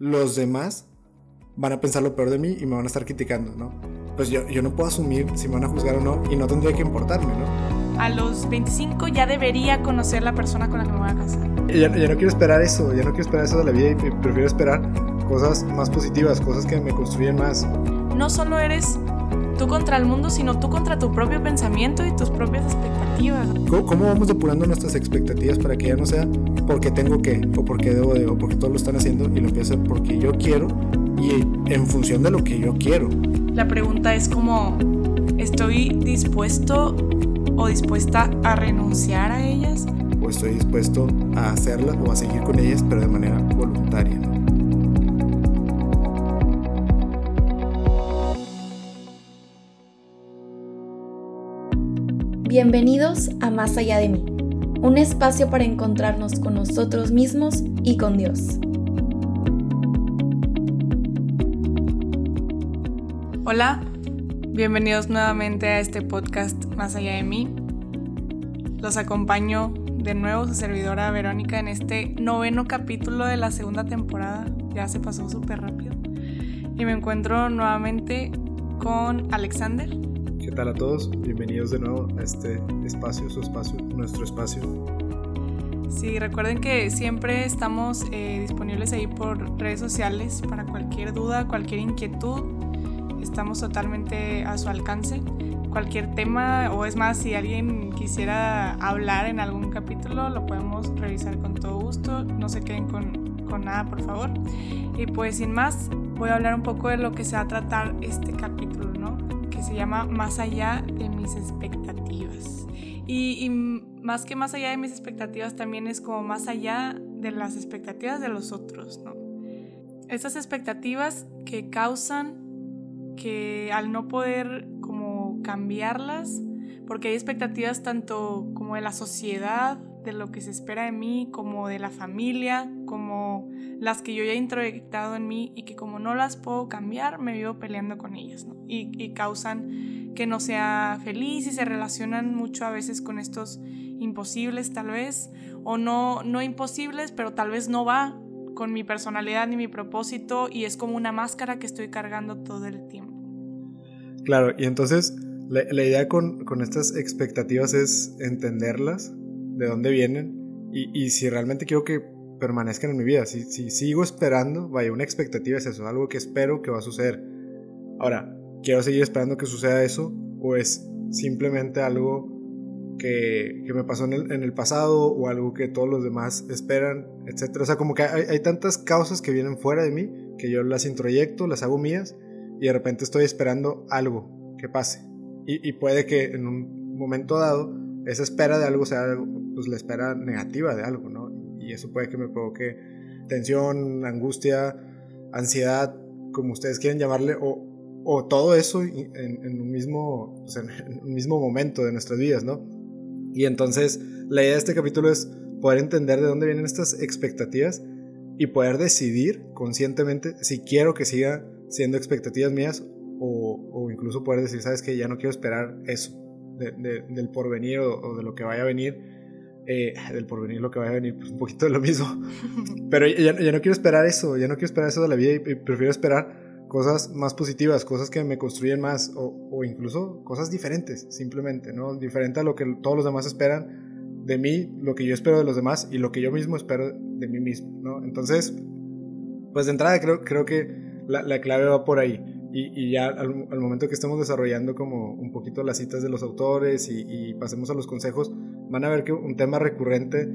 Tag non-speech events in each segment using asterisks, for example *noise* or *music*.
los demás van a pensar lo peor de mí y me van a estar criticando, ¿no? Pues yo, yo no puedo asumir si me van a juzgar o no y no tendría que importarme, ¿no? A los 25 ya debería conocer la persona con la que me voy a casar. Ya, ya no quiero esperar eso, ya no quiero esperar eso de la vida y prefiero esperar cosas más positivas, cosas que me construyen más. No solo eres tú contra el mundo, sino tú contra tu propio pensamiento y tus propias expectativas. ¿Cómo, vamos depurando nuestras expectativas para que ya no sea porque tengo que, o porque debo de, o porque todos lo están haciendo y lo empiezo a hacer porque yo quiero y en función de lo que yo quiero? La pregunta es como, ¿estoy dispuesto o dispuesta a renunciar a ellas? ¿O estoy dispuesto a hacerlas o a seguir con ellas, pero de manera voluntaria? Bienvenidos a Más allá de mí, un espacio para encontrarnos con nosotros mismos y con Dios. Hola, bienvenidos nuevamente a este podcast Más allá de mí. Los acompaño de nuevo su servidora Verónica en este noveno capítulo de la segunda temporada. Ya se pasó súper rápido. Y me encuentro nuevamente con Alexander. ¿Qué tal a todos? Bienvenidos de nuevo a este espacio, su espacio, nuestro espacio. Sí, recuerden que siempre estamos eh, disponibles ahí por redes sociales para cualquier duda, cualquier inquietud. Estamos totalmente a su alcance. Cualquier tema, o es más, si alguien quisiera hablar en algún capítulo, lo podemos revisar con todo gusto. No se queden con, con nada, por favor. Y pues sin más, voy a hablar un poco de lo que se va a tratar este capítulo se llama Más allá de mis expectativas. Y, más que más allá de mis expectativas también es como más allá de las expectativas de los otros, ¿no? Estas expectativas que causan que al no poder como cambiarlas, porque hay expectativas tanto como de la sociedad, de lo que se espera de mí, como de la familia, como las que yo ya he introyectado en mí y que como no las puedo cambiar, me vivo peleando con ellas, ¿no? y, y, causan que no sea feliz y se relacionan mucho a veces con estos imposibles tal vez, o no, no imposibles, pero tal vez no va con mi personalidad ni mi propósito y es como una máscara que estoy cargando todo el tiempo. Claro, y entonces la, la idea con, con estas expectativas es entenderlas de dónde vienen y, y, si realmente quiero que permanezcan en mi vida. Si, si sigo esperando, vaya, una expectativa es eso, algo que espero que va a suceder. Ahora, ¿quiero seguir esperando que suceda eso? ¿O es simplemente algo que, que me pasó en el, en el, pasado o algo que todos los demás esperan, etcétera? O sea, como que hay, tantas causas que vienen fuera de mí que yo las introyecto, las hago mías y de repente estoy esperando algo que pase. Y, y puede que en un momento dado esa espera de algo sea pues la espera negativa de algo, ¿no? Y eso puede que me provoque tensión, angustia, ansiedad, como ustedes quieren llamarle, o, o todo eso en, un mismo, pues, en, un mismo momento de nuestras vidas, ¿no? Y entonces la idea de este capítulo es poder entender de dónde vienen estas expectativas y poder decidir conscientemente si quiero que siga siendo expectativas mías o, o incluso poder decir, sabes que ya no quiero esperar eso del porvenir o, de lo que vaya a venir. Eh, del porvenir lo que vaya a venir, pues un poquito de lo mismo. *laughs* Pero ya, ya, no quiero esperar eso, ya no quiero esperar eso de la vida y, prefiero esperar cosas más positivas, cosas que me construyen más o, o, incluso cosas diferentes, simplemente, ¿no? Diferente a lo que todos los demás esperan de mí, lo que yo espero de los demás y lo que yo mismo espero de mí mismo, ¿no? Entonces, pues de entrada creo, creo que la, la clave va por ahí. Y, ya al, momento que estemos desarrollando como un poquito las citas de los autores y, pasemos a los consejos, van a ver que un tema recurrente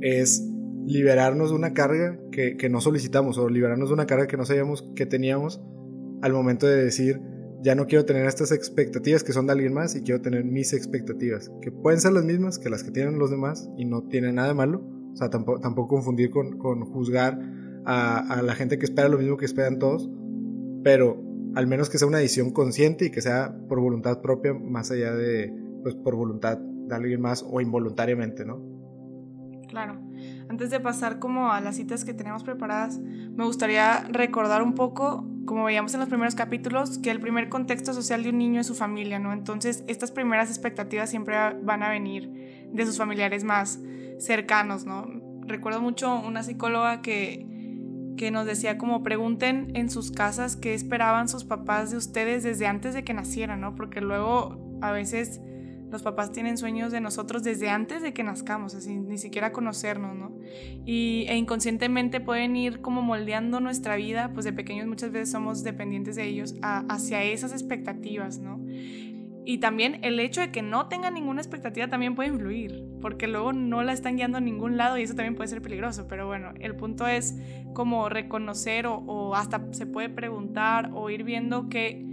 es liberarnos de una carga que, que, no solicitamos o liberarnos de una carga que no sabíamos que teníamos al momento de decir, ya no quiero tener estas expectativas que son de alguien más y quiero tener mis expectativas, que pueden ser las mismas que las que tienen los demás y no tienen nada de malo. O sea, tampoco, tampoco confundir con, con juzgar a, a la gente que espera lo mismo que esperan todos, pero al menos que sea una decisión consciente y que sea por voluntad propia, más allá de, pues, por voluntad de alguien más o involuntariamente, ¿no? Claro. Antes de pasar como a las citas que tenemos preparadas, me gustaría recordar un poco, como veíamos en los primeros capítulos, que el primer contexto social de un niño es su familia, ¿no? Entonces, estas primeras expectativas siempre van a venir de sus familiares más cercanos, ¿no? Recuerdo mucho una psicóloga que que nos decía como pregunten en sus casas qué esperaban sus papás de ustedes desde antes de que nacieran, ¿no? Porque luego a veces los papás tienen sueños de nosotros desde antes de que nazcamos, así ni siquiera conocernos, ¿no? Y, e inconscientemente pueden ir como moldeando nuestra vida, pues de pequeños muchas veces somos dependientes de ellos hacia esas expectativas, ¿no? Y también el hecho de que no tengan ninguna expectativa también puede influir, porque luego no la están guiando a ningún lado y eso también puede ser peligroso. Pero bueno, el punto es como reconocer o, o hasta se puede preguntar o ir viendo que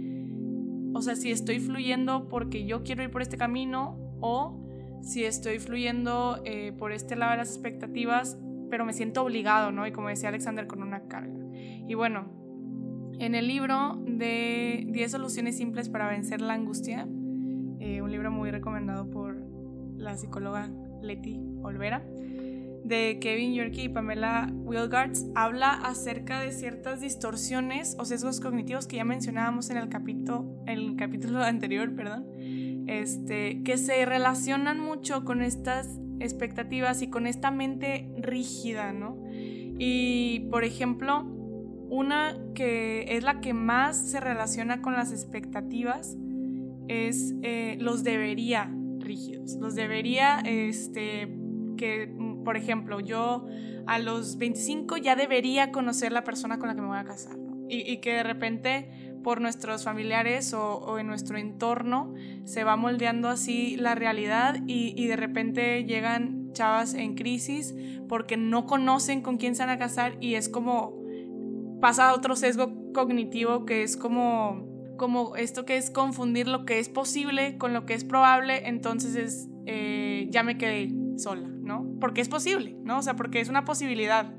o sea, si estoy fluyendo porque yo quiero ir por este camino o si estoy fluyendo eh, por este lado de las expectativas, pero me siento obligado, ¿no? Y como decía Alexander, con una carga. Y bueno, en el libro de 10 soluciones simples para vencer la angustia, eh, un libro muy recomendado por la psicóloga Leti Olvera, de Kevin Yorkie y Pamela Wilgards habla acerca de ciertas distorsiones o sesgos cognitivos que ya mencionábamos en el capítulo, el capítulo *laughs* anterior, perdón, este, que se relacionan mucho con estas expectativas y con esta mente rígida, ¿no? Y, por ejemplo, una que es la que más se relaciona con las expectativas es eh, los debería rígidos, los debería, este, que por ejemplo, yo a los 25 ya debería conocer la persona con la que me voy a casar, y, que de repente por nuestros familiares o, en nuestro entorno se va moldeando así la realidad y, de repente llegan chavas en crisis porque no conocen con quién se van a casar y es como pasa otro sesgo cognitivo que es como como esto que es confundir lo que es posible con lo que es probable, entonces es eh, ya me quedé sola, ¿no? Porque es posible, ¿no? O sea, porque es una posibilidad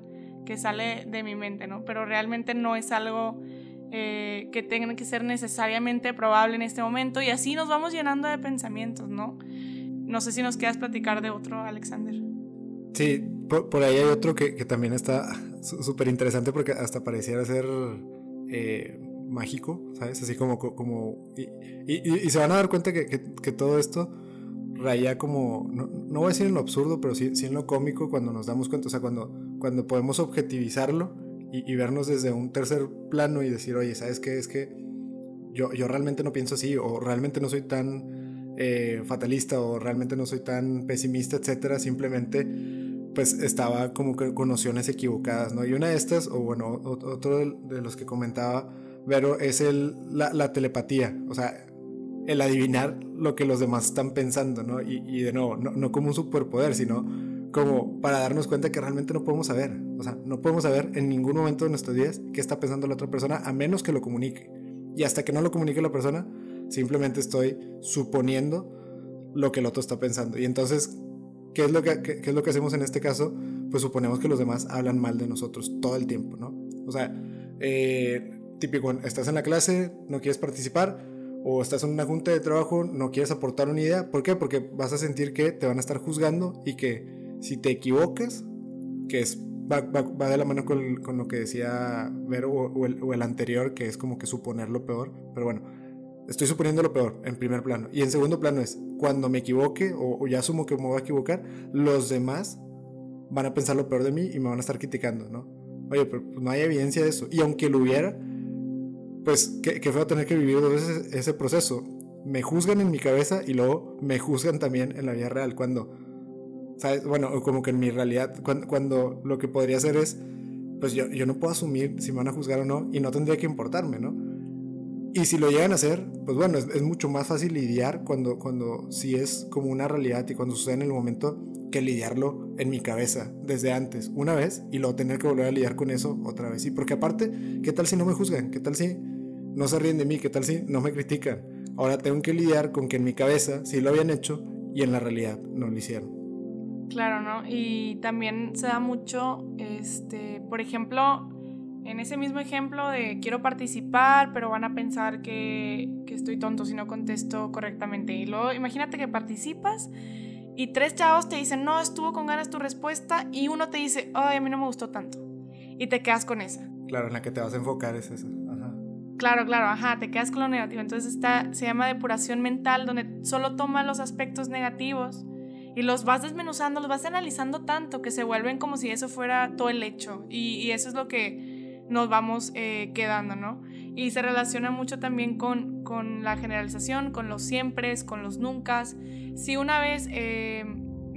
que sale de mi mente, ¿no? Pero realmente no es algo eh, que tenga que ser necesariamente probable en este momento y así nos vamos llenando de pensamientos, ¿no? No sé si nos quieras platicar de otro, Alexander. Sí, por, ahí hay otro que, también está súper interesante porque hasta pareciera ser eh, mágico, ¿sabes? Así como... como y, se van a dar cuenta que, que todo esto raya como, no, no, voy a decir en lo absurdo, pero sí, sí, en lo cómico cuando nos damos cuenta, o sea, cuando, cuando podemos objetivizarlo y, vernos desde un tercer plano y decir, oye, ¿sabes qué? Es que yo, yo realmente no pienso así, o realmente no soy tan eh, fatalista, o realmente no soy tan pesimista, etcétera, simplemente pues estaba como que con nociones equivocadas, ¿no? Y una de estas, o bueno, otro de, los que comentaba Vero, es el, la, la telepatía, o sea, el adivinar lo que los demás están pensando, ¿no? Y, de nuevo, no, como un superpoder, sino como para darnos cuenta que realmente no podemos saber. O sea, no podemos saber en ningún momento de nuestros días qué está pensando la otra persona a menos que lo comunique. Y hasta que no lo comunique la persona, simplemente estoy suponiendo lo que el otro está pensando. Y entonces, ¿qué es lo que, qué, es lo que hacemos en este caso? Pues suponemos que los demás hablan mal de nosotros todo el tiempo, ¿no? O sea, eh, típico, estás en la clase, no quieres participar, o estás en una junta de trabajo, no quieres aportar una idea. ¿Por qué? Porque vas a sentir que te van a estar juzgando y que si te equivocas, que es, va, va, de la mano con, con, lo que decía Vero o, el, o, el, anterior, que es como que suponer lo peor. Pero bueno, estoy suponiendo lo peor en primer plano. Y en segundo plano es, cuando me equivoque o, o ya asumo que me voy a equivocar, los demás van a pensar lo peor de mí y me van a estar criticando, ¿no? Oye, pero no hay evidencia de eso. Y aunque lo hubiera, pues qué, qué feo tener que vivir dos veces ese proceso. Me juzgan en mi cabeza y luego me juzgan también en la vida real. Cuando, ¿sabes? Bueno, como que en mi realidad, cuando, lo que podría hacer es, pues yo, yo, no puedo asumir si me van a juzgar o no y no tendría que importarme, ¿no? Y si lo llegan a hacer, pues bueno, es, es mucho más fácil lidiar cuando, cuando sí es como una realidad y cuando sucede en el momento que lidiarlo en mi cabeza desde antes, una vez, y luego tener que volver a lidiar con eso otra vez. Y porque aparte, ¿qué tal si no me juzgan? ¿Qué tal si no se ríen de mí, ¿qué tal si no me critican? Ahora tengo que lidiar con que en mi cabeza sí lo habían hecho y en la realidad no lo hicieron. Claro, ¿no? Y también se da mucho, este, por ejemplo, en ese mismo ejemplo de quiero participar, pero van a pensar que, que estoy tonto si no contesto correctamente. Y luego imagínate que participas y tres chavos te dicen, no, estuvo con ganas tu respuesta, y uno te dice, ay, a mí no me gustó tanto. Y te quedas con esa. Claro, en la que te vas a enfocar es esa. Claro, claro, ajá, te quedas con lo negativo. Entonces está, se llama depuración mental, donde solo toma los aspectos negativos y los vas desmenuzando, los vas analizando tanto que se vuelven como si eso fuera todo el hecho. Y, eso es lo que nos vamos eh, quedando, ¿no? Y se relaciona mucho también con, con la generalización, con los siempre, con los nunca. Si una vez eh,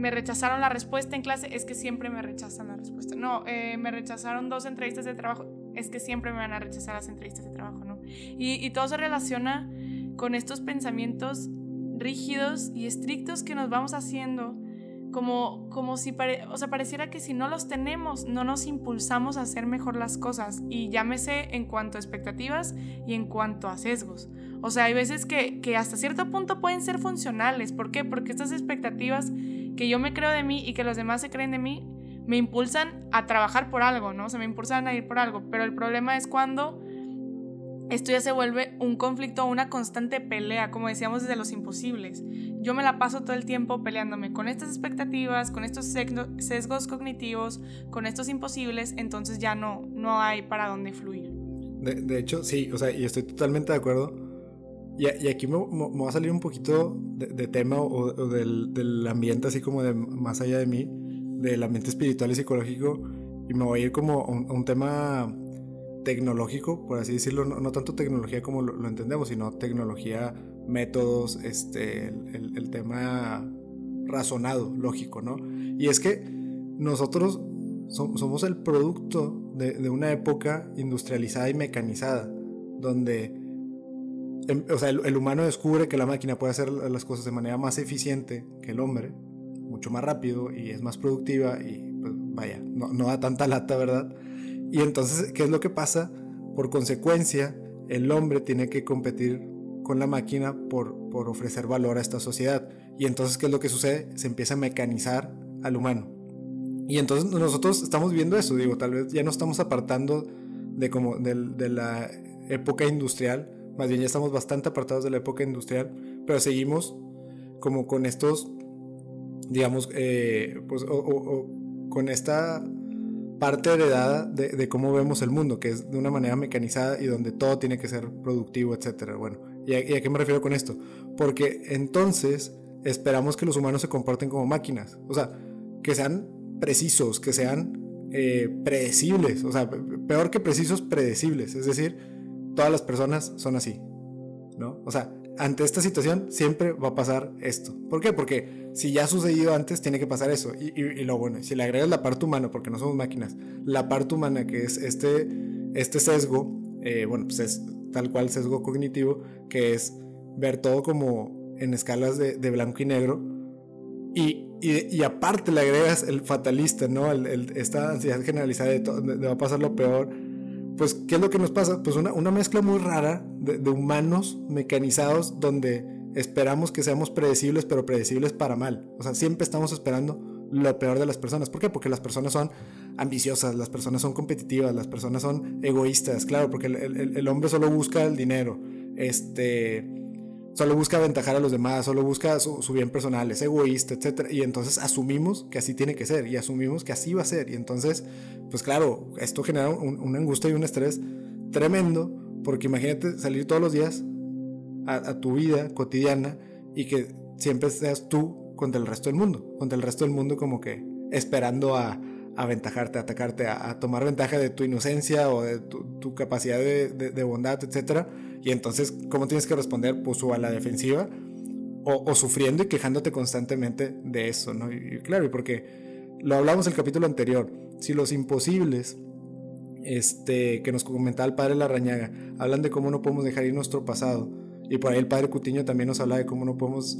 me rechazaron la respuesta en clase, es que siempre me rechazan la respuesta. No, eh, me rechazaron dos entrevistas de trabajo, es que siempre me van a rechazar las entrevistas de trabajo, ¿no? Y, todo se relaciona con estos pensamientos rígidos y estrictos que nos vamos haciendo como, como si o sea, pareciera que si no los tenemos, no nos impulsamos a hacer mejor las cosas. Y llámese en cuanto a expectativas y en cuanto a sesgos. O sea, hay veces que, que hasta cierto punto pueden ser funcionales. ¿Por qué? Porque estas expectativas que yo me creo de mí y que los demás se creen de mí, me impulsan a trabajar por algo, ¿no? O sea, me impulsan a ir por algo. Pero el problema es cuando esto ya se vuelve un conflicto, una constante pelea, como decíamos desde los imposibles. Yo me la paso todo el tiempo peleándome con estas expectativas, con estos sesgos cognitivos, con estos imposibles, entonces ya no, no hay para dónde fluir. De, hecho, sí, o sea, y estoy totalmente de acuerdo. Y, aquí me, me, va a salir un poquito de, tema o, del, del, ambiente así como de más allá de mí, del ambiente espiritual y psicológico, y me voy a ir como a un tema tecnológico, por así decirlo, no, tanto tecnología como lo, entendemos, sino tecnología, métodos, este, el, tema razonado, lógico, ¿no? Y es que nosotros somos el producto de, una época industrializada y mecanizada, donde em, o sea, el, humano descubre que la máquina puede hacer las cosas de manera más eficiente que el hombre, mucho más rápido y es más productiva y pues vaya, no, no da tanta lata, ¿verdad? Y entonces, ¿qué es lo que pasa? Por consecuencia, el hombre tiene que competir con la máquina por, por ofrecer valor a esta sociedad. Y entonces, ¿qué es lo que sucede? Se empieza a mecanizar al humano. Y entonces nosotros estamos viendo eso, digo, tal vez ya no estamos apartando de, como de, de la época industrial, más bien ya estamos bastante apartados de la época industrial, pero seguimos como con estos, digamos, eh, pues, o con esta parte heredada de, cómo vemos el mundo, que es de una manera mecanizada y donde todo tiene que ser productivo, etc. Bueno, ¿y a, qué me refiero con esto? Porque entonces esperamos que los humanos se comporten como máquinas, o sea, que sean precisos, que sean eh, predecibles, o sea, peor que precisos, predecibles, es decir, todas las personas son así, ¿no? O sea, ante esta situación siempre va a pasar esto. ¿Por qué? Porque si ya ha sucedido antes, tiene que pasar eso. Y, lo bueno, si le agregas la parte humana, porque no somos máquinas, la parte humana que es este, este sesgo, eh, bueno, pues es tal cual sesgo cognitivo, que es ver todo como en escalas de, blanco y negro. Y, y, aparte le agregas el fatalista, ¿no? El, esta ansiedad generalizada de, todo, de va a pasar lo peor pues, ¿qué es lo que nos pasa? Pues una, una mezcla muy rara de, humanos mecanizados donde esperamos que seamos predecibles, pero predecibles para mal. O sea, siempre estamos esperando lo peor de las personas. ¿Por qué? Porque las personas son ambiciosas, las personas son competitivas, las personas son egoístas, claro, porque el, el, hombre solo busca el dinero. Este solo busca aventajar a los demás, solo busca su, bien personal, es egoísta, etc. Y entonces asumimos que así tiene que ser y asumimos que así va a ser. Y entonces, pues claro, esto genera una angustia y un estrés tremendo porque imagínate salir todos los días a, tu vida cotidiana y que siempre seas tú contra el resto del mundo, contra el resto del mundo como que esperando a, aventajarte, a atacarte, a, tomar ventaja de tu inocencia o de tu, capacidad de, de bondad, etcétera y entonces, ¿cómo tienes que responder? Pues o a la defensiva o, sufriendo y quejándote constantemente de eso, ¿no? Y, claro, y porque lo hablamos el capítulo anterior, si los imposibles este, que nos comentaba el padre Larrañaga, hablan de cómo no podemos dejar ir nuestro pasado, y por ahí el padre Cutiño también nos habla de cómo no podemos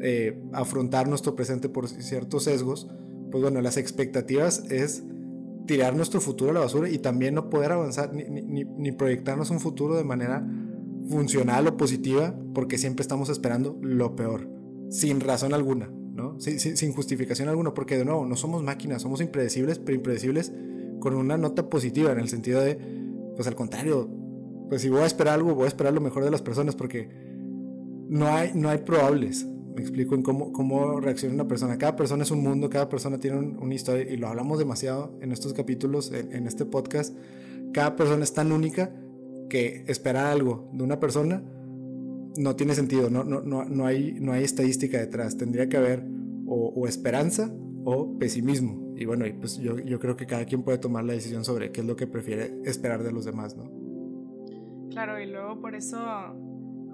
eh, afrontar nuestro presente por ciertos sesgos, pues bueno, las expectativas es tirar nuestro futuro a la basura y también no poder avanzar ni, ni, ni proyectarnos un futuro de manera funcional o positiva porque siempre estamos esperando lo peor, sin razón alguna, ¿no? Sin, sin, justificación alguna, porque de nuevo, no somos máquinas, somos impredecibles, pero impredecibles con una nota positiva, en el sentido de, pues al contrario, pues si voy a esperar algo, voy a esperar lo mejor de las personas, porque no hay, no hay probables, me explico en cómo, cómo reacciona una persona. Cada persona es un mundo, cada persona tiene una historia, y lo hablamos demasiado en estos capítulos, en, este podcast. Cada persona es tan única que esperar algo de una persona no tiene sentido, no, no, no, no, hay, no hay estadística detrás. Tendría que haber o, esperanza o pesimismo. Y bueno, pues yo, yo creo que cada quien puede tomar la decisión sobre qué es lo que prefiere esperar de los demás, ¿no? Claro, y luego por eso,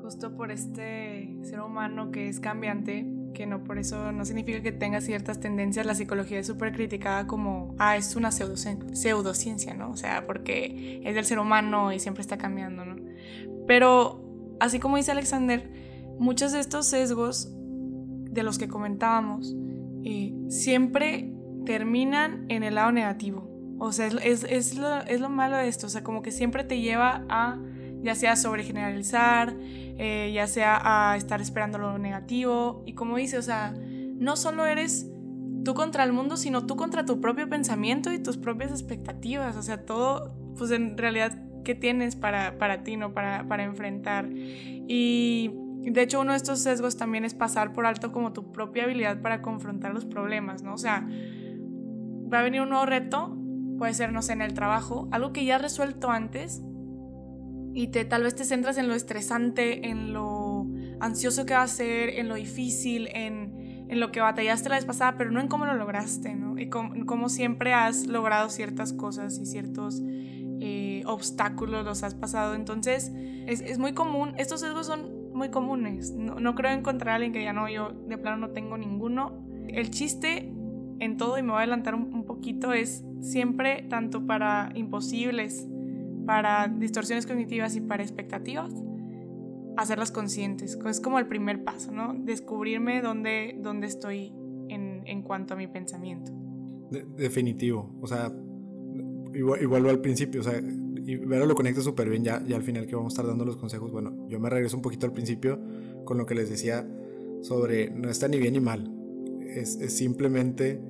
justo por este ser humano que es cambiante, que no por eso no significa que tenga ciertas tendencias, la psicología es súper criticada como, ah, es una pseudociencia, ¿no? O sea, porque es del ser humano y siempre está cambiando, ¿no? Pero, así como dice Alexander, muchos de estos sesgos de los que comentábamos eh, siempre terminan en el lado negativo. O sea, es, es, lo, es lo malo de esto, o sea, como que siempre te lleva a ya sea sobre generalizar, eh, ya sea estar esperando lo negativo. Y como dice, o sea, no solo eres tú contra el mundo, sino tú contra tu propio pensamiento y tus propias expectativas. O sea, todo, pues en realidad, ¿qué tienes para, para ti, no? Para, para enfrentar. Y de hecho, uno de estos sesgos también es pasar por alto como tu propia habilidad para confrontar los problemas, ¿no? O sea, va a venir un nuevo reto, puede ser, no sé, en el trabajo, algo que ya has resuelto antes, y te, tal vez te centras en lo estresante, en lo ansioso que va a ser, en lo difícil, en, en lo que batallaste la vez pasada, pero no en cómo lo lograste, ¿no? Y cómo, siempre has logrado ciertas cosas y ciertos eh, obstáculos los has pasado. Entonces, es, es, muy común, estos sesgos son muy comunes. No, creo encontrar a alguien que ya no, yo de plano no tengo ninguno. El chiste en todo, y me voy a adelantar un poquito, es siempre tanto para imposibles para distorsiones cognitivas y para expectativas, hacerlas conscientes. Es como el primer paso, ¿no? Descubrirme dónde, dónde estoy en, en cuanto a mi pensamiento. definitivo, o sea, igual, igual al principio, o sea, y Vero lo conecta súper bien ya, ya al final que vamos a estar dando los consejos. Bueno, yo me regreso un poquito al principio con lo que les decía sobre no está ni bien ni mal. Es, es simplemente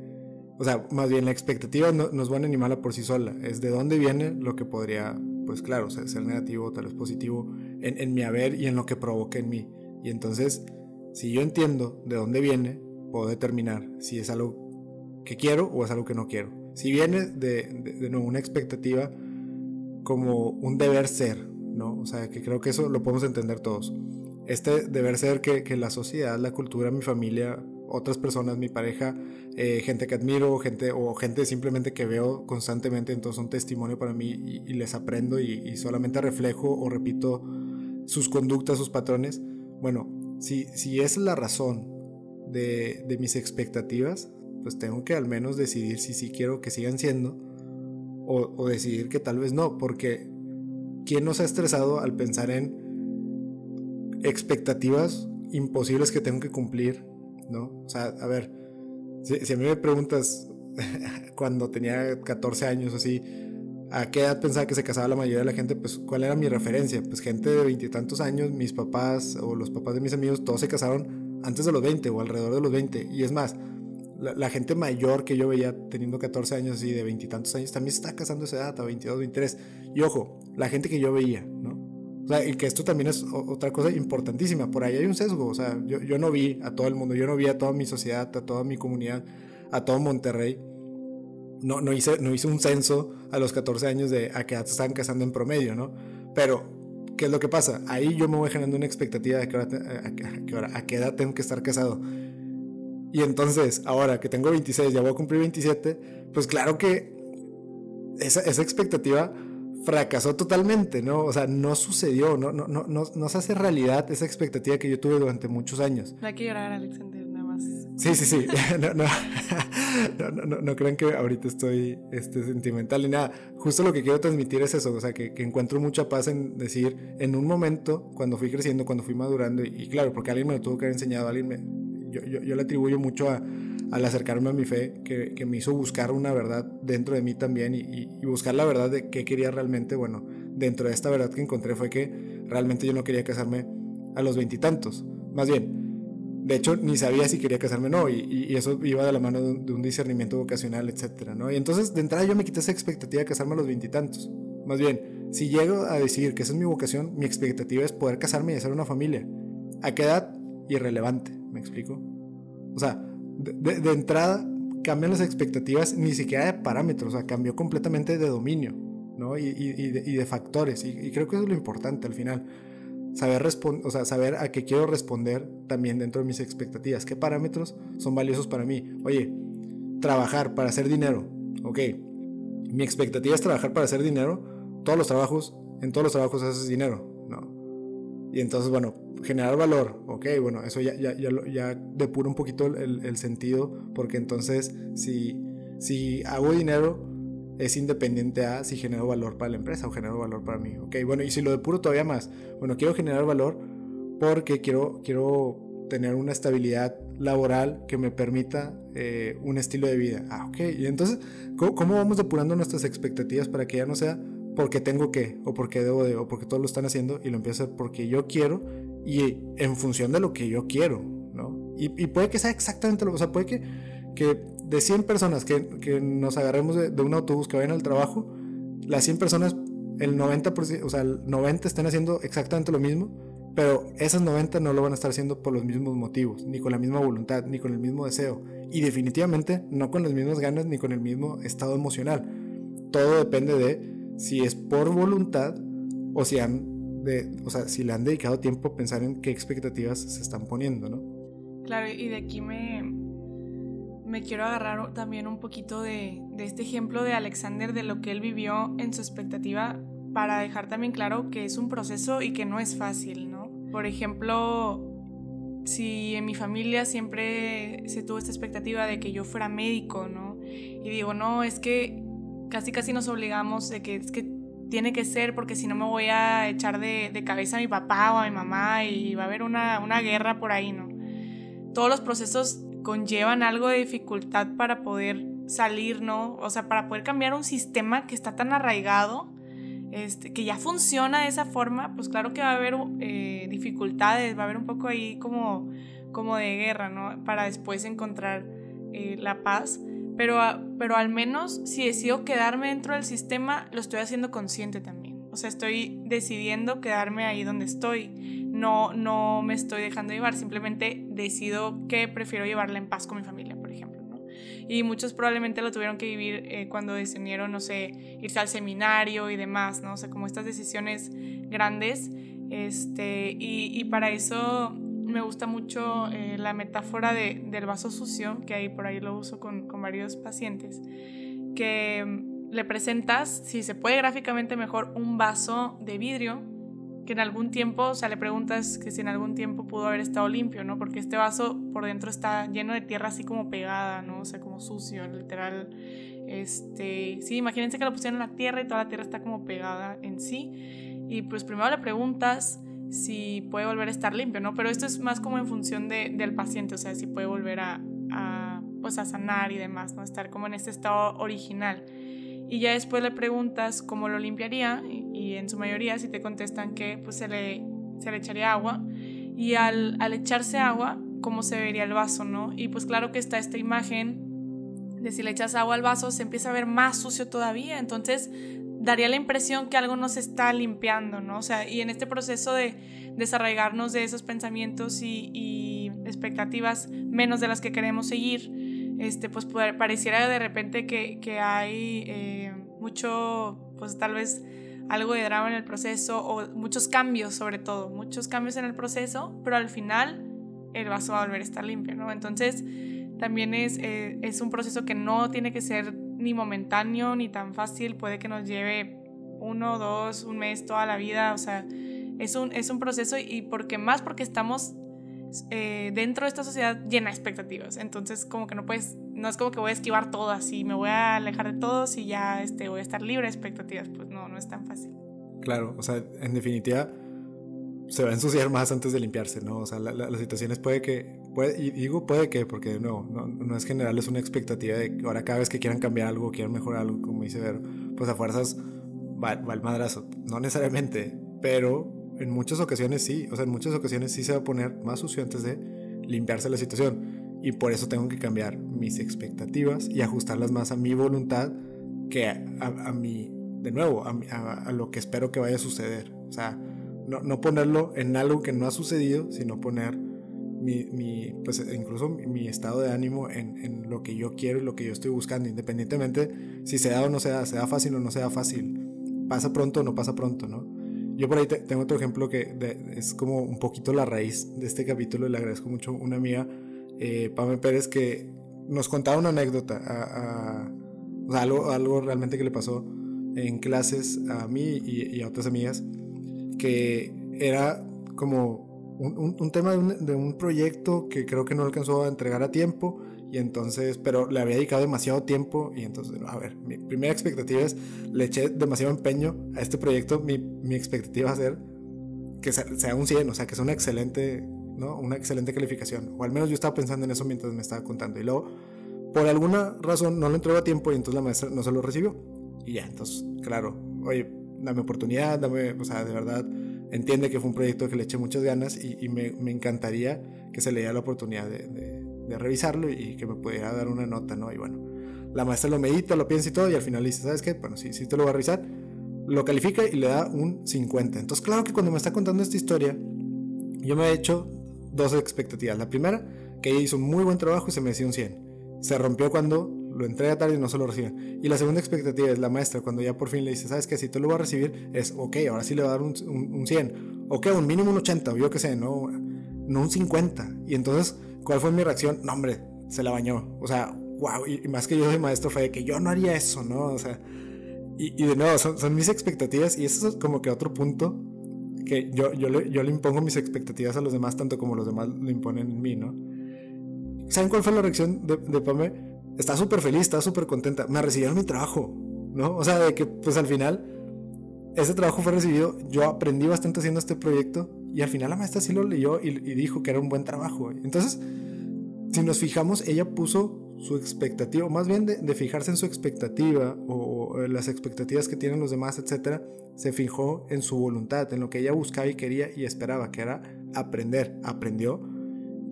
o sea, más bien la expectativa no, nos va a animarla por sí sola, es de dónde viene lo que podría, pues claro, ser negativo o tal vez positivo en, en mi haber y en lo que provoca en mí. Y entonces, si yo entiendo de dónde viene, puedo determinar si es algo que quiero o es algo que no quiero. Si viene de, de, una expectativa como un deber ser, ¿no? O sea, que creo que eso lo podemos entender todos. Este deber ser que, que la sociedad, la cultura, mi familia otras personas, mi pareja, eh, gente que admiro, gente o gente simplemente que veo constantemente, entonces son testimonio para mí y, les aprendo y, solamente reflejo o repito sus conductas, sus patrones. Bueno, si, si es la razón de, de mis expectativas, pues tengo que al menos decidir si sí quiero que sigan siendo o, o decidir que tal vez no, porque ¿quién nos ha estresado al pensar en expectativas imposibles que tengo que cumplir ¿no? O sea, a ver, si, a mí me preguntas *laughs* cuando tenía 14 años así, ¿a qué edad pensaba que se casaba la mayoría de la gente? Pues, ¿cuál era mi referencia? Pues gente de veintitantos años, mis papás o los papás de mis amigos, todos se casaron antes de los 20 o alrededor de los 20. Y es más, la, gente mayor que yo veía teniendo 14 años y de veintitantos años también está casando esa edad, a 22, 23. Y ojo, la gente que yo veía, ¿no? O sea, y que esto también es otra cosa importantísima. Por ahí hay un sesgo. O sea, yo, yo no vi a todo el mundo, yo no vi a toda mi sociedad, a toda mi comunidad, a todo Monterrey. No, no, hice, no hice un censo a los 14 años de a qué edad se están casando en promedio, ¿no? Pero, ¿qué es lo que pasa? Ahí yo me voy generando una expectativa de que a, qué edad tengo que estar casado. Y entonces, ahora que tengo 26, ya voy a cumplir 27, pues claro que esa, esa expectativa fracasó totalmente, ¿no? O sea, no sucedió, no, no, no, no, se hace realidad esa expectativa que yo tuve durante muchos años. No hay que llorar, Alexander, nada más. Sí, sí, sí. *laughs* *laughs* no, no, no, no, crean que ahorita estoy este, sentimental ni nada. Justo lo que quiero transmitir es eso, o sea, que, que encuentro mucha paz en decir, en un momento, cuando fui creciendo, cuando fui madurando, y, claro, porque alguien me lo tuvo que haber enseñado, alguien me, yo, yo, yo le atribuyo mucho a al acercarme a mi fe, que, me hizo buscar una verdad dentro de mí también y, buscar la verdad de qué quería realmente. Bueno, dentro de esta verdad que encontré fue que realmente yo no quería casarme a los veintitantos. Más bien, de hecho, ni sabía si quería casarme o no, y, eso iba de la mano de un, discernimiento vocacional, etcétera, ¿no? Y entonces, de entrada, yo me quité esa expectativa de casarme a los veintitantos. Más bien, si llego a decir que esa es mi vocación, mi expectativa es poder casarme y hacer una familia. ¿A qué edad? Irrelevante, ¿me explico? O sea, de, entrada cambian las expectativas ni siquiera de parámetros, o sea, cambió completamente de dominio, ¿no? Y, y, de, factores, y, creo que eso es lo importante al final. Saber, o sea, saber a qué quiero responder también dentro de mis expectativas, qué parámetros son valiosos para mí. Oye, trabajar para hacer dinero. Ok, mi expectativa es trabajar para hacer dinero. Todos los trabajos, en todos los trabajos haces dinero, ¿no? Y entonces, bueno, generar valor, ok, bueno, eso ya, ya, ya, ya depura un poquito el, el, sentido, porque entonces si, si hago dinero es independiente a si genero valor para la empresa o genero valor para mí, ok, bueno, y si lo depuro todavía más, bueno, quiero generar valor porque quiero, quiero tener una estabilidad laboral que me permita eh, un estilo de vida. Ah, ok. Y entonces, ¿cómo, vamos depurando nuestras expectativas para que ya no sea porque tengo que, o porque debo de, o porque todos lo están haciendo, y lo empiezo a hacer porque yo quiero y en función de lo que yo quiero, ¿no? Y, puede que sea exactamente lo o sea, puede que, que de 100 personas que, que nos agarremos de, de, un autobús que vayan al trabajo, las 100 personas, el 90%, o sea, el 90 estén haciendo exactamente lo mismo, pero esas 90 no lo van a estar haciendo por los mismos motivos, ni con la misma voluntad, ni con el mismo deseo. Y definitivamente no con las mismas ganas, ni con el mismo estado emocional. Todo depende de si es por voluntad o si han de, o sea, si le han dedicado tiempo a pensar en qué expectativas se están poniendo, ¿no? Claro, y de aquí me, me quiero agarrar también un poquito de, de este ejemplo de Alexander, de lo que él vivió en su expectativa, para dejar también claro que es un proceso y que no es fácil, ¿no? Por ejemplo, si en mi familia siempre se tuvo esta expectativa de que yo fuera médico, ¿no? Y digo, no, es que casi casi nos obligamos de que es que tiene que ser porque si no me voy a echar de, cabeza a mi papá o a mi mamá y va a haber una, una guerra por ahí, ¿no? Todos los procesos conllevan algo de dificultad para poder salir, ¿no? O sea, para poder cambiar un sistema que está tan arraigado este, que ya funciona de esa forma, pues claro que va a haber eh, dificultades, va a haber un poco ahí como, como de guerra, ¿no? Para después encontrar eh, la paz. Pero, pero al menos si decido quedarme dentro del sistema, lo estoy haciendo consciente también. O sea, estoy decidiendo quedarme ahí donde estoy. No, no me estoy dejando llevar, simplemente decido que prefiero llevarla en paz con mi familia, por ejemplo y muchos probablemente lo tuvieron que vivir eh, cuando decidieron, no sé, irse al seminario y demás, ¿no? O sea, como estas decisiones grandes. Este, y, y para eso me gusta mucho eh, la metáfora de, del vaso sucio, que ahí por ahí lo uso con, con varios pacientes, que mm, le presentas, si se puede gráficamente mejor, un vaso de vidrio que en algún tiempo, o sea, le preguntas que si en algún tiempo pudo haber estado limpio, ¿no? Porque este vaso por dentro está lleno de tierra así como pegada, ¿no? O sea, como sucio, literal. Este, sí, imagínense que lo pusieron en la tierra y toda la tierra está como pegada en sí. Y pues primero le preguntas si puede volver a estar limpio, ¿no? Pero esto es más como en función de, del paciente, o sea, si puede volver a, a, pues a sanar y demás, ¿no? Estar como en este estado original y ya después le preguntas cómo lo limpiaría y, en su mayoría si te contestan que pues se le, se le echaría agua y al, al, echarse agua cómo se vería el vaso, ¿no? Y pues claro que está esta imagen de si le echas agua al vaso se empieza a ver más sucio todavía, entonces daría la impresión que algo no se está limpiando, ¿no? O sea, y en este proceso de desarraigarnos de esos pensamientos y, expectativas menos de las que queremos seguir, este, pues pareciera de repente que, que hay eh, mucho, pues tal vez algo de drama en el proceso o muchos cambios sobre todo, muchos cambios en el proceso, pero al final el vaso va a volver a estar limpio, ¿no? Entonces también es, eh, es un proceso que no tiene que ser ni momentáneo ni tan fácil, puede que nos lleve uno, dos, un mes, toda la vida, o sea, es un, es un proceso y porque más porque estamos eh, dentro de esta sociedad llena de expectativas. Entonces, como que no puedes, no es como que voy a esquivar todo así, me voy a alejar de todos y ya este, voy a estar libre de expectativas. Pues no, no es tan fácil. Claro, o sea, en definitiva, se va a ensuciar más antes de limpiarse, ¿no? O sea, las situaciones puede que, puede, y digo puede que, porque no, no, no es general, es una expectativa de que ahora cada vez que quieran cambiar algo, quieran mejorar algo, como dice Ver, pues a fuerzas va, va el madrazo. No necesariamente, pero en muchas ocasiones sí, o sea, en muchas ocasiones sí se va a poner más sucio antes de limpiarse la situación. Y por eso tengo que cambiar mis expectativas y ajustarlas más a mi voluntad que a, mi, de nuevo, a, lo que espero que vaya a suceder. O sea, no, no ponerlo en algo que no ha sucedido, sino poner mi, mi, pues incluso mi estado de ánimo en, en, lo que yo quiero y lo que yo estoy buscando, independientemente si se da o no se da, se da fácil o no se da fácil, pasa pronto o no pasa pronto, ¿no? Yo por ahí tengo otro ejemplo que es como un poquito la raíz de este capítulo y le agradezco mucho a una amiga, eh, Pame Pérez, que nos contaba una anécdota, a, sea, algo, algo realmente que le pasó en clases a mí y, a otras amigas, que era como un, un, tema de un, proyecto que creo que no alcanzó a entregar a tiempo y entonces, pero le había dedicado demasiado tiempo y entonces, a ver, mi primera expectativa es, le eché demasiado empeño a este proyecto, mi, mi expectativa va a ser que sea un 100, o sea, que sea una excelente, ¿no? Una excelente calificación, o al menos yo estaba pensando en eso mientras me estaba contando. Y luego, por alguna razón, no lo entregó a tiempo y entonces la maestra no se lo recibió. Y ya, entonces, claro, oye, dame oportunidad, dame, o sea, de verdad, entiende que fue un proyecto que le eché muchas ganas y, me, me, encantaría que se le diera la oportunidad de, de, revisarlo y que me pudiera dar una nota, ¿no? Y bueno, la maestra lo medita, lo piensa y todo y al final dice, ¿sabes qué? Bueno, sí, sí te lo voy a revisar. Lo califica y le da un 50. Entonces, claro que cuando me está contando esta historia, yo me he hecho dos expectativas. La primera, que ella hizo un muy buen trabajo y se me decía un 100. Se rompió cuando lo entrega tarde y no se lo recibe. Y la segunda expectativa es la maestra, cuando ya por fin le dice, ¿sabes qué? Si tú lo vas a recibir, es, ok, ahora sí le va a dar un, un, 100. Ok, un mínimo un 80, o yo qué sé, no, no un 50. Y entonces, ¿cuál fue mi reacción? No, hombre, se la bañó. O sea, wow, y, más que yo soy maestro fue de que yo no haría eso, ¿no? O sea, y, y de nuevo, son, son, mis expectativas y eso es como que otro punto que yo, yo, le, yo le impongo mis expectativas a los demás tanto como los demás lo imponen en mí, ¿no? ¿Saben cuál fue la reacción de, de Pame? Está súper feliz, está súper contenta. Me recibieron mi trabajo, ¿no? O sea, de que pues al final ese trabajo fue recibido, yo aprendí bastante haciendo este proyecto y al final la maestra sí lo leyó y, dijo que era un buen trabajo. Entonces, si nos fijamos, ella puso su expectativa, o más bien de, fijarse en su expectativa o, o, las expectativas que tienen los demás, etcétera, se fijó en su voluntad, en lo que ella buscaba y quería y esperaba, que era aprender. Aprendió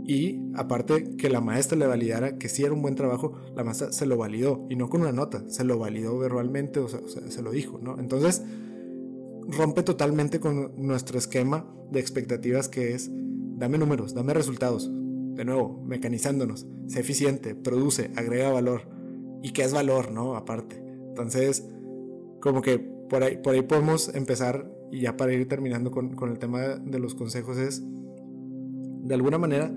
y aparte que la maestra le validara que sí era un buen trabajo, la maestra se lo validó y no con una nota, se lo validó verbalmente, o sea, se lo dijo, ¿no? Entonces rompe totalmente con nuestro esquema de expectativas que es dame números, dame resultados. De nuevo, mecanizándonos, sé eficiente, produce, agrega valor. ¿Y qué es valor, no? Aparte. Entonces, como que por ahí, por ahí podemos empezar, y ya para ir terminando con, con el tema de los consejos, es de alguna manera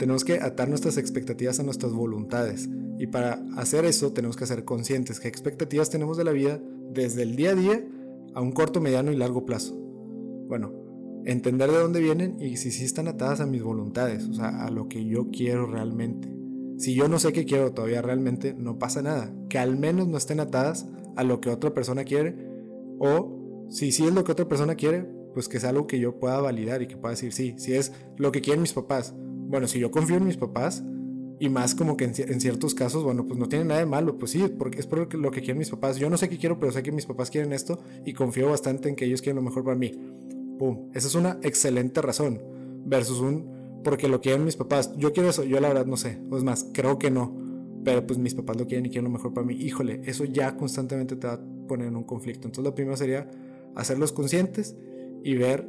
tenemos que atar nuestras expectativas a nuestras voluntades. Y para hacer eso tenemos que ser conscientes qué expectativas tenemos de la vida desde el día a día a un corto, mediano y largo plazo. Bueno, entender de dónde vienen y si sí están atadas a mis voluntades, o sea, a lo que yo quiero realmente. Si yo no sé qué quiero todavía realmente, no pasa nada. Que al menos no estén atadas a lo que otra persona quiere. O si sí es lo que otra persona quiere, pues que sea algo que yo pueda validar y que pueda decir, sí, si es lo que quieren mis papás, bueno, si yo confío en mis papás, y más como que en, ciertos casos, bueno, pues no tiene nada de malo, pues sí, porque es por lo que quieren mis papás. Yo no sé qué quiero, pero sé que mis papás quieren esto y confío bastante en que ellos quieren lo mejor para mí. Pum, esa es una excelente razón versus un porque lo quieren mis papás. Yo quiero eso, yo la verdad no sé, o es más, creo que no, pero pues mis papás lo quieren y quieren lo mejor para mí. Híjole, eso ya constantemente te va a poner en un conflicto. Entonces lo primero sería hacerlos conscientes y ver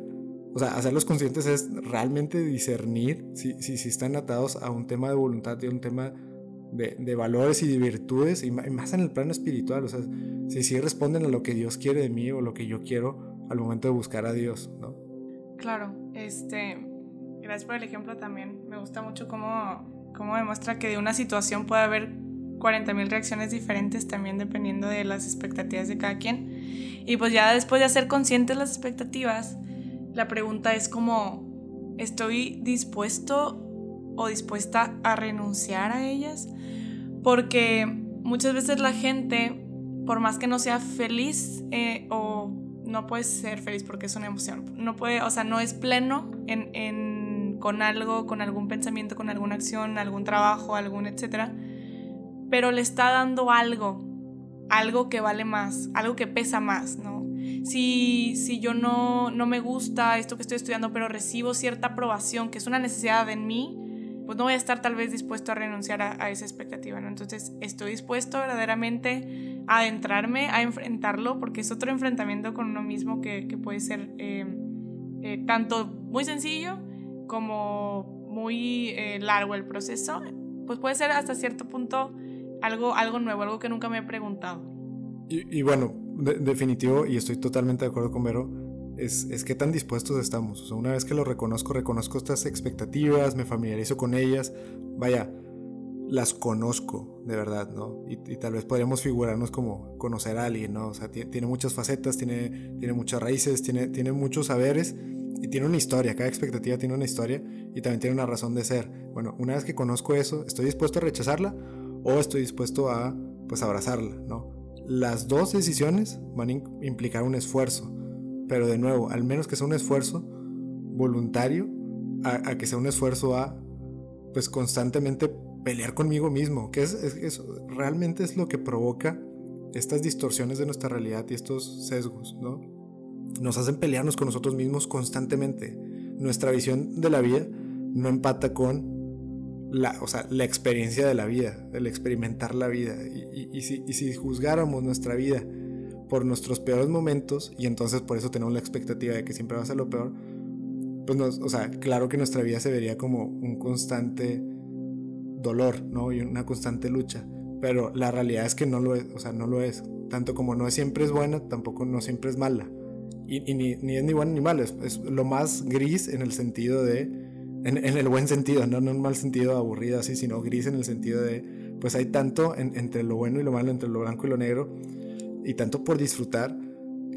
o sea, hacerlos conscientes es realmente discernir si, si, están atados a un tema de voluntad y a un tema de, de, valores y de virtudes, y más en el plano espiritual. O sea, si sí responden a lo que Dios quiere de mí o lo que yo quiero al momento de buscar a Dios, ¿no? Claro, este, gracias por el ejemplo también. Me gusta mucho cómo, cómo demuestra que de una situación puede haber 40.000 reacciones diferentes también dependiendo de las expectativas de cada quien. Y pues ya después de hacer conscientes las expectativas, la pregunta es como, ¿estoy dispuesto o dispuesta a renunciar a ellas? Porque muchas veces la gente, por más que no sea feliz eh, o no puede ser feliz porque es una emoción, no puede, o sea, no es pleno en, con algo, con algún pensamiento, con alguna acción, algún trabajo, algún etcétera, pero le está dando algo, algo que vale más, algo que pesa más, ¿no? Si, si yo no, no me gusta esto que estoy estudiando, pero recibo cierta aprobación, que es una necesidad en mí, pues no voy a estar tal vez dispuesto a renunciar a, esa expectativa, ¿no? Entonces estoy dispuesto verdaderamente a adentrarme, a enfrentarlo, porque es otro enfrentamiento con uno mismo que, que puede ser eh, eh, tanto muy sencillo como muy eh, largo el proceso, pues puede ser hasta cierto punto algo, algo nuevo, algo que nunca me he preguntado. Y, y bueno, definitivo, y estoy totalmente de acuerdo con Vero, es, es qué tan dispuestos estamos. O sea, una vez que lo reconozco, reconozco estas expectativas, me familiarizo con ellas. Vaya, las conozco de verdad, ¿no? Y, tal vez podríamos figurarnos como conocer a alguien, ¿no? O sea, tiene muchas facetas, tiene, tiene muchas raíces, tiene, tiene muchos saberes y tiene una historia, cada expectativa tiene una historia y también tiene una razón de ser. Bueno, una vez que conozco eso, ¿estoy dispuesto a rechazarla o estoy dispuesto a, pues, abrazarla, ¿no? Las dos decisiones van a implicar un esfuerzo, pero de nuevo, al menos que sea un esfuerzo voluntario, a, que sea un esfuerzo a, pues, constantemente pelear conmigo mismo, que es, realmente es lo que provoca estas distorsiones de nuestra realidad y estos sesgos, ¿no? nos hacen pelearnos con nosotros mismos constantemente. Nuestra visión de la vida no empata con la, o sea, la experiencia de la vida, el experimentar la vida. Y, si, juzgáramos nuestra vida por nuestros peores momentos, y entonces por eso tenemos la expectativa de que siempre va a ser lo peor, pues nos, o sea, claro que nuestra vida se vería como un constante dolor, ¿no? Y una constante lucha. Pero la realidad es que no lo es, o sea, no lo es. Tanto como no siempre es buena, tampoco no siempre es mala. Y, ni, es ni bueno ni malo, es, lo más gris en el sentido de, en, el buen sentido, no en un mal sentido aburrido así, sino gris en el sentido de, pues hay tanto entre lo bueno y lo malo, entre lo blanco y lo negro, y tanto por disfrutar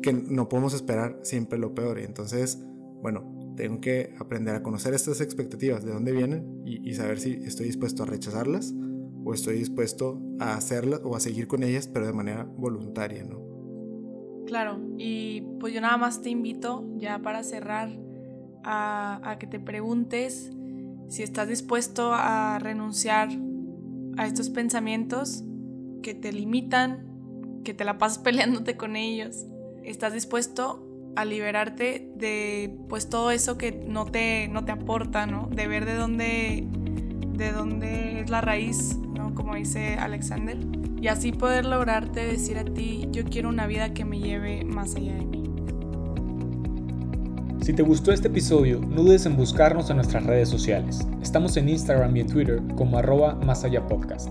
que no podemos esperar siempre lo peor. Y entonces, bueno, tengo que aprender a conocer estas expectativas, de dónde vienen, y, y saber si estoy dispuesto a rechazarlas o estoy dispuesto a hacerlas o a seguir con ellas, pero de manera voluntaria, ¿no? Claro, y pues yo nada más te invito ya para cerrar a, que te preguntes si estás dispuesto a renunciar a estos pensamientos que te limitan, que te la pasas *laughs* peleándote con ellos. ¿Estás dispuesto a liberarte de pues todo eso que no te, no te aporta, ¿no? De ver de dónde, de dónde es la raíz, ¿no? Como dice Alexander y así poder lograrte decir a ti, yo quiero una vida que me lleve más allá de mí. Si te gustó este episodio, no dudes en buscarnos en nuestras redes sociales. Estamos en Instagram y en Twitter como arroba más allá podcast.